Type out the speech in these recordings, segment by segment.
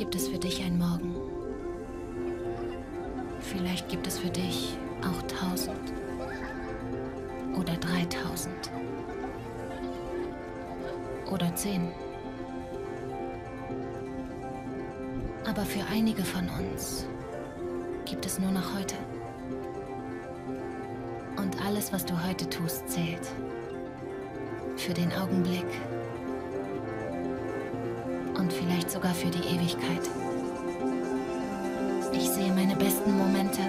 gibt es für dich ein Morgen. Vielleicht gibt es für dich auch tausend oder dreitausend oder zehn. Aber für einige von uns gibt es nur noch heute. Und alles, was du heute tust, zählt. Für den Augenblick. Und vielleicht sogar für die Ewigkeit. Ich sehe meine besten Momente.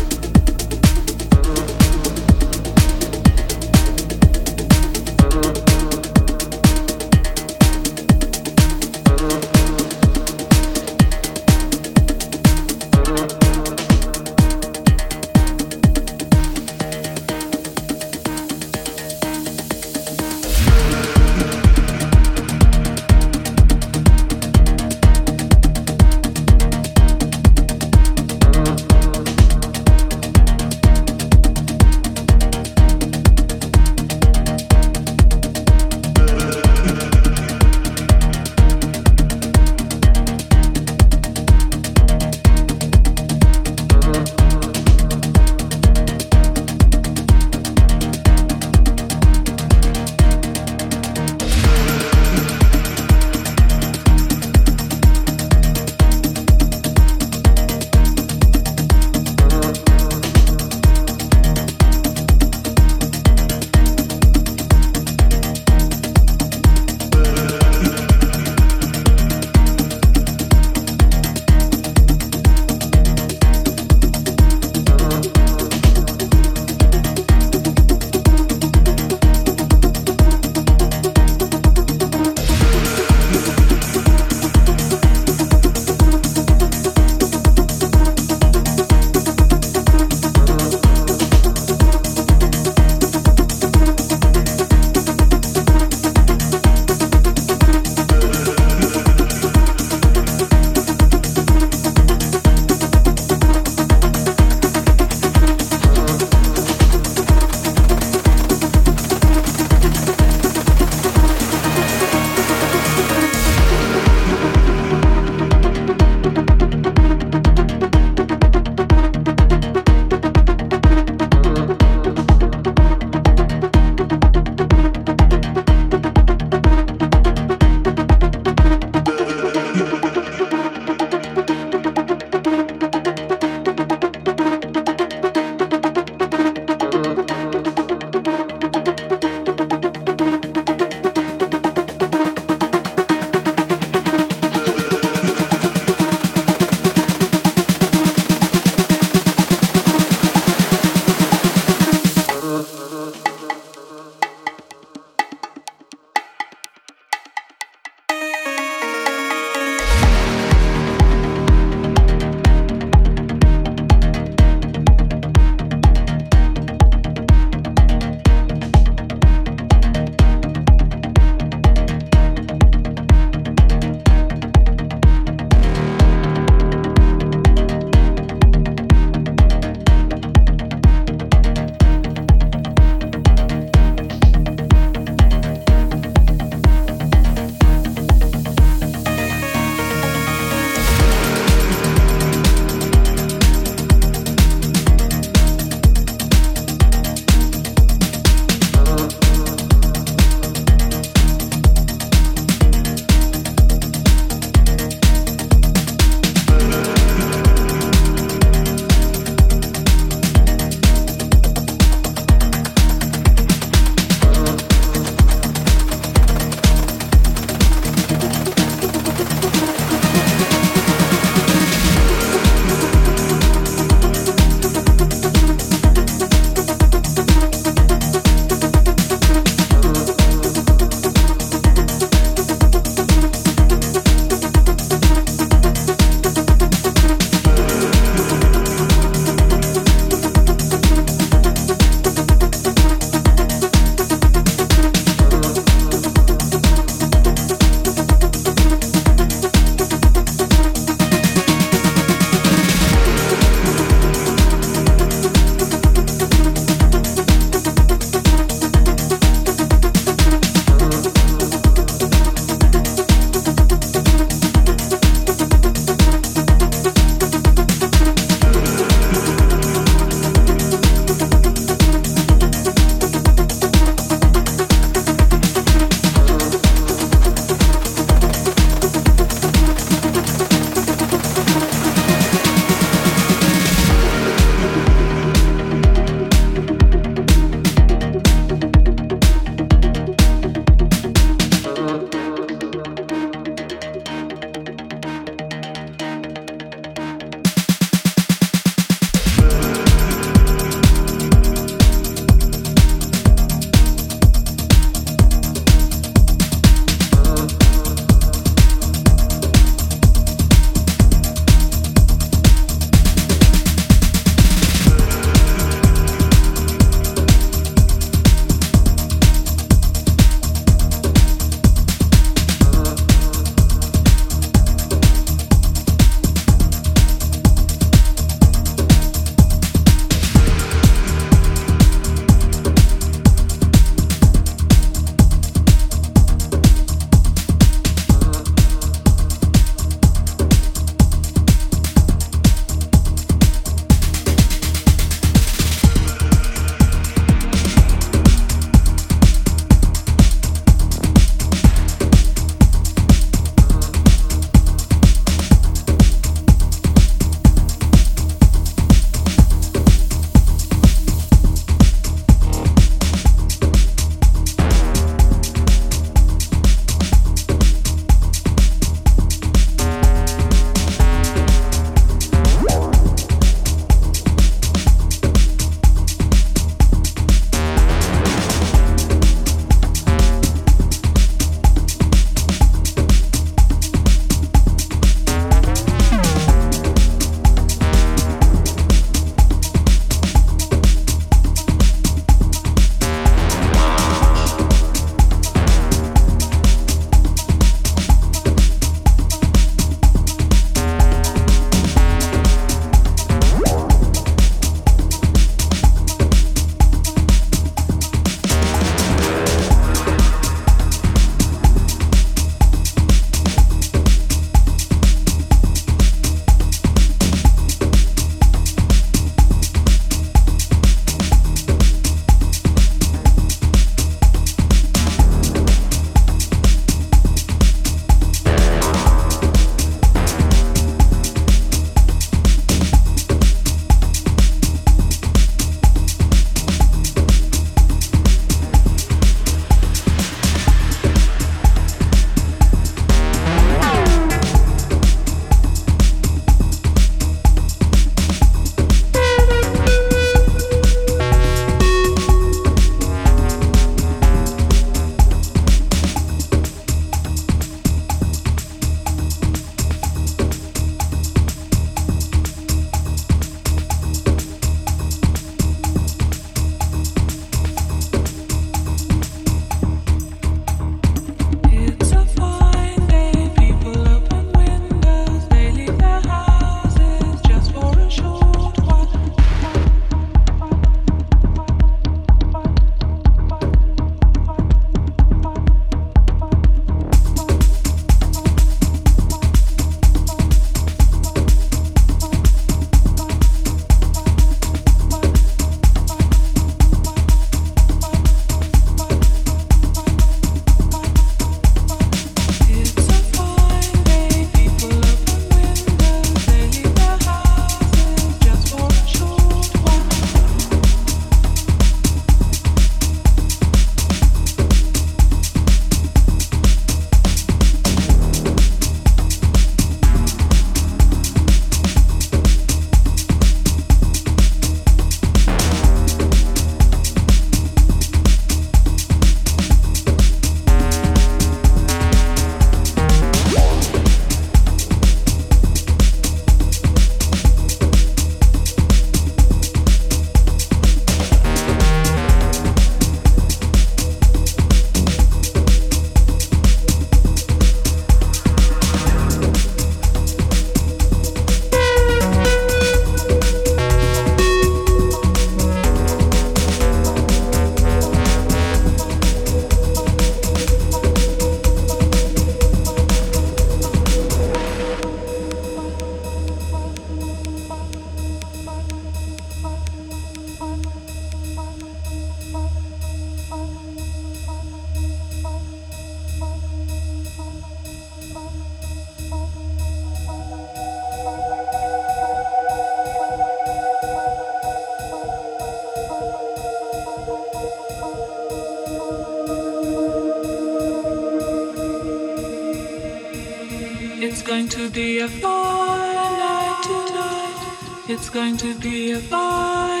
Going to be a fine night tonight. It's going to be a fine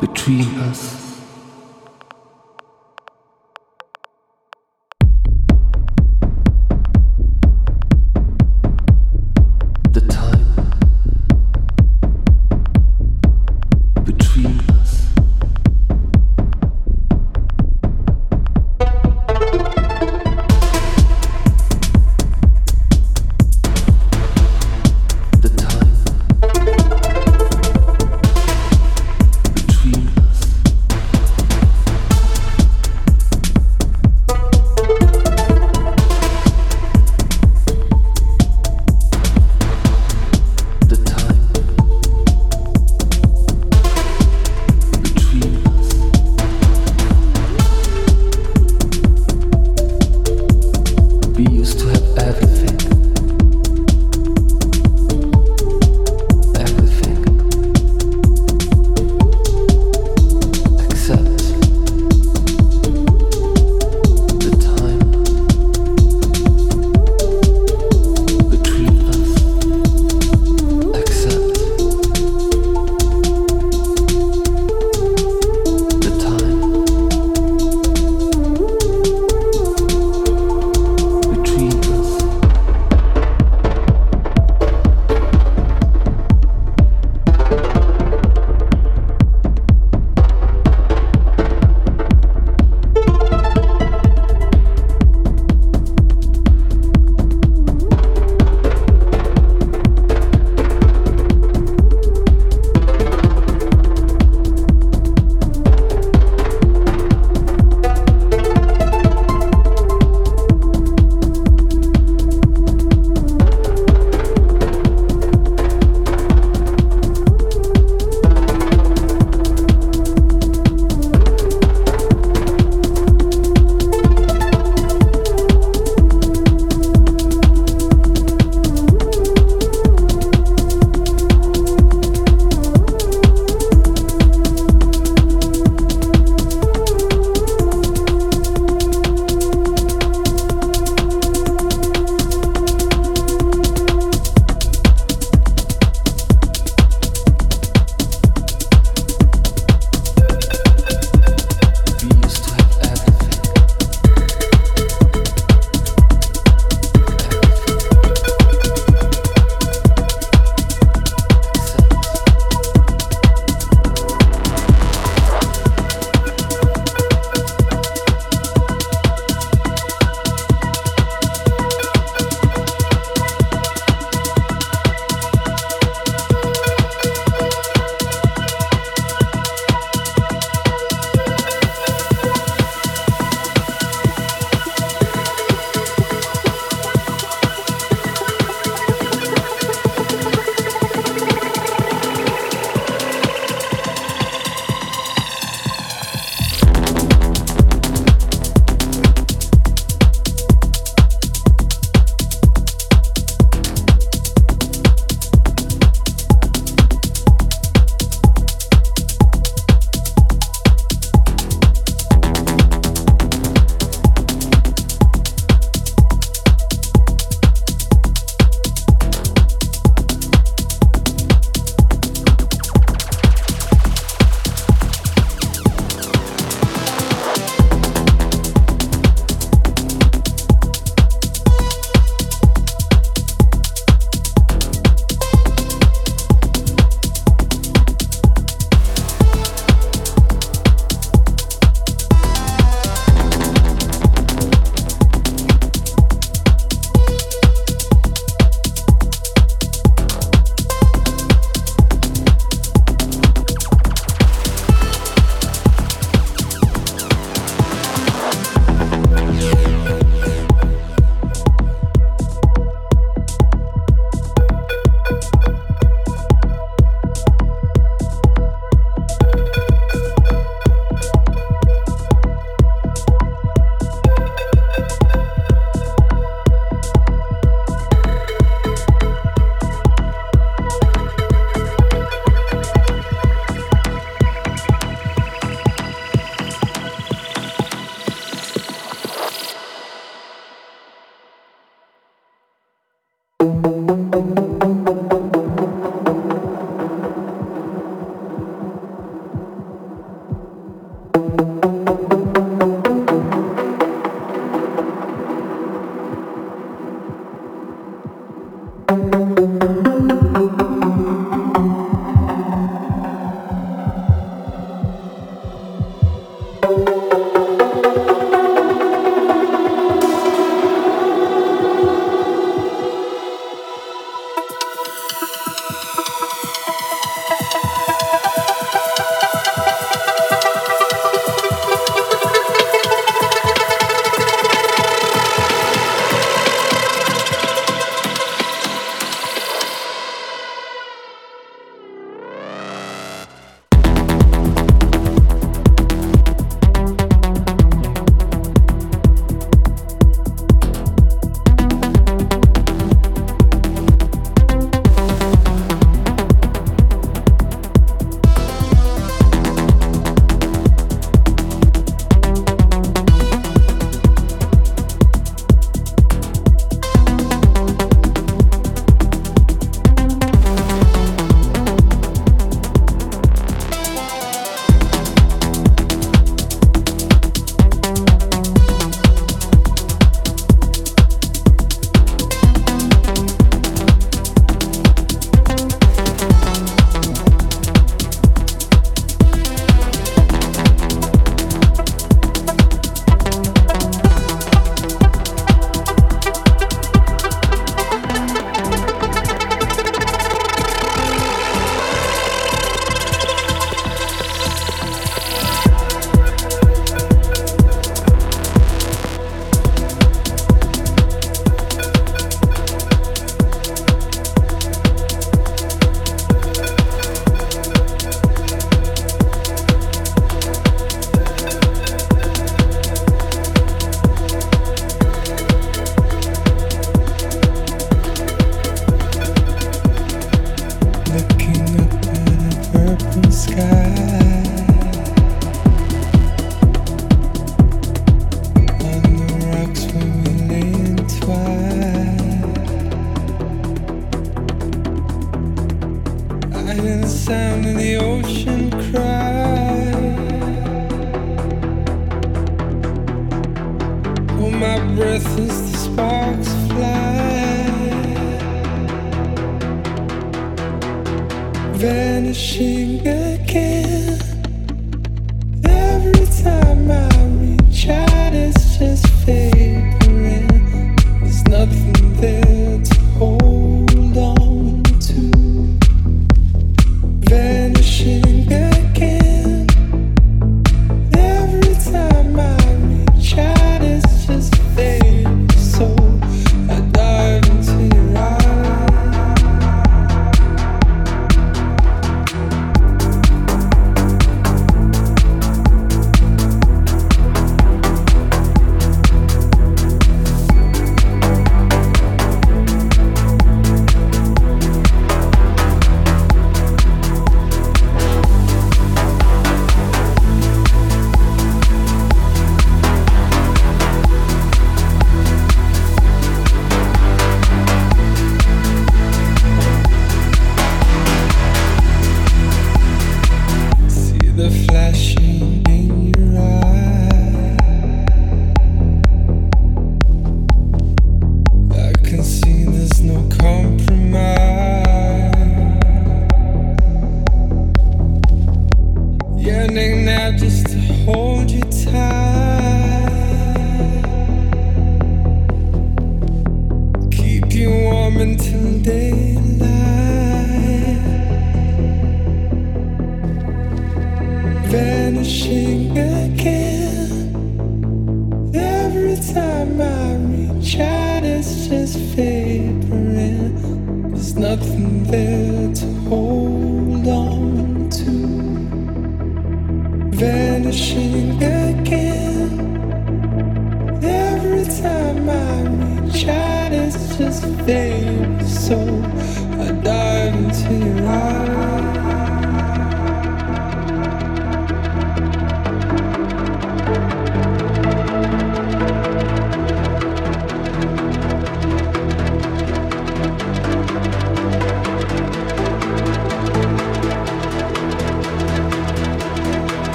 between us.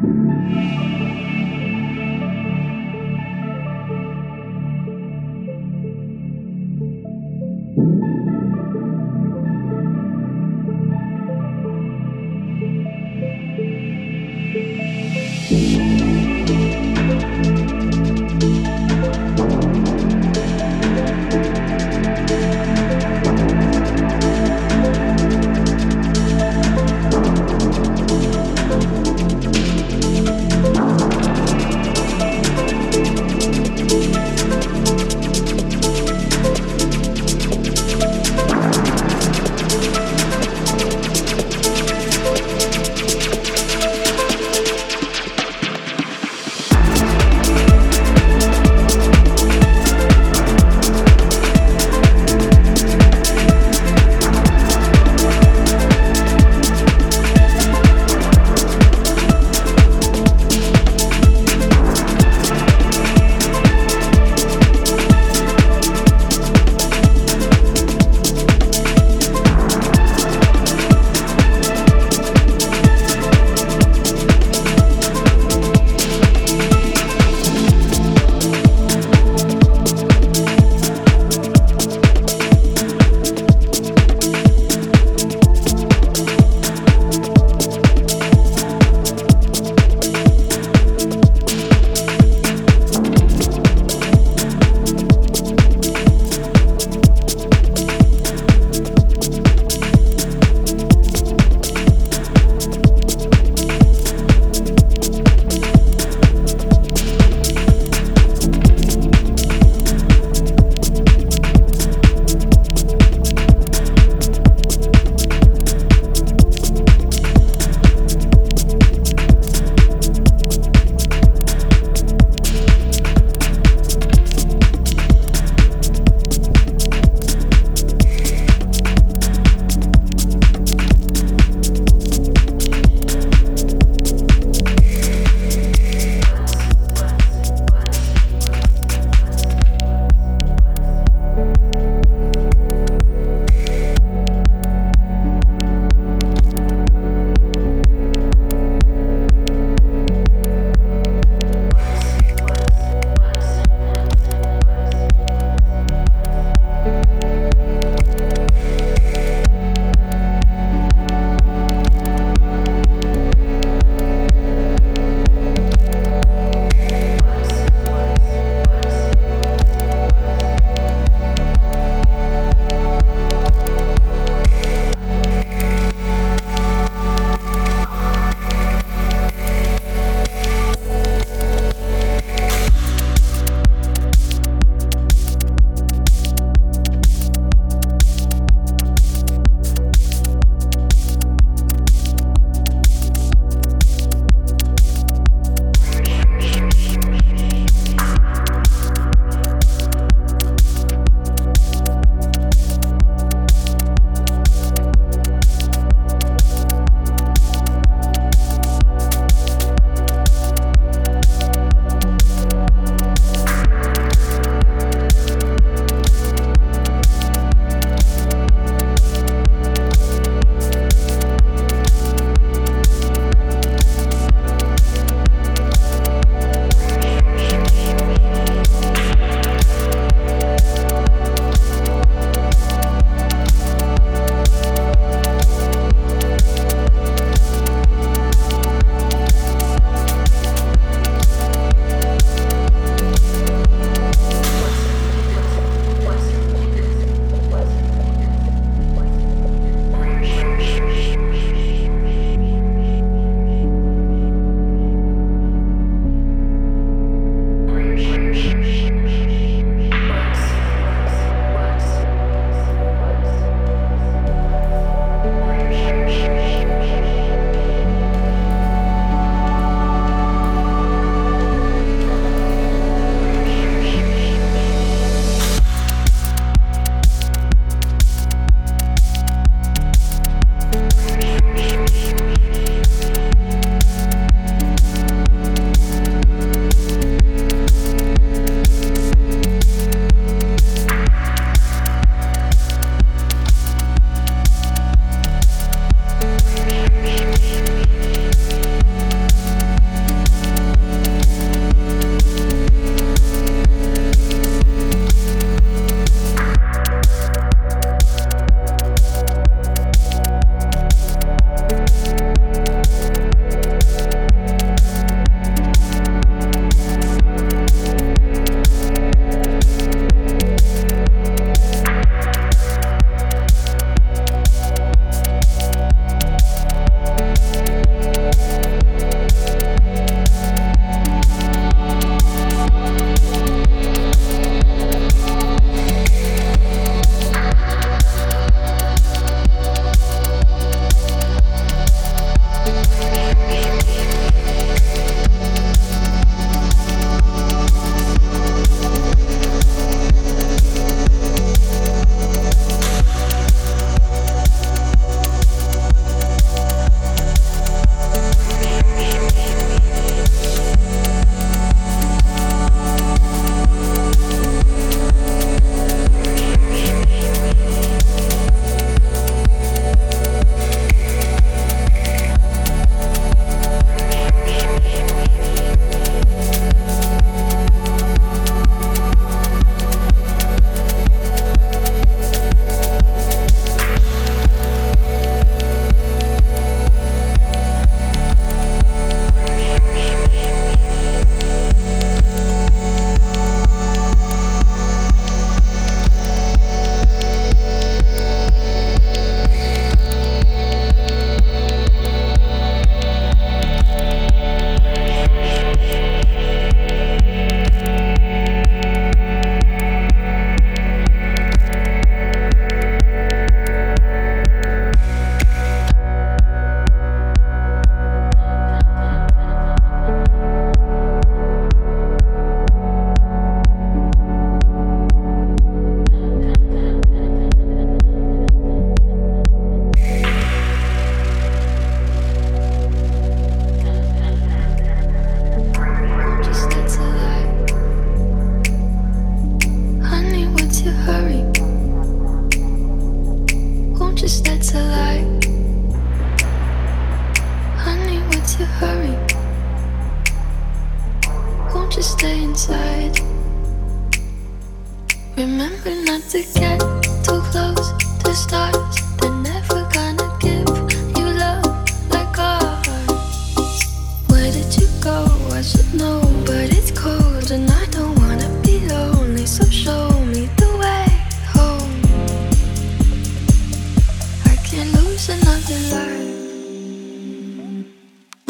Música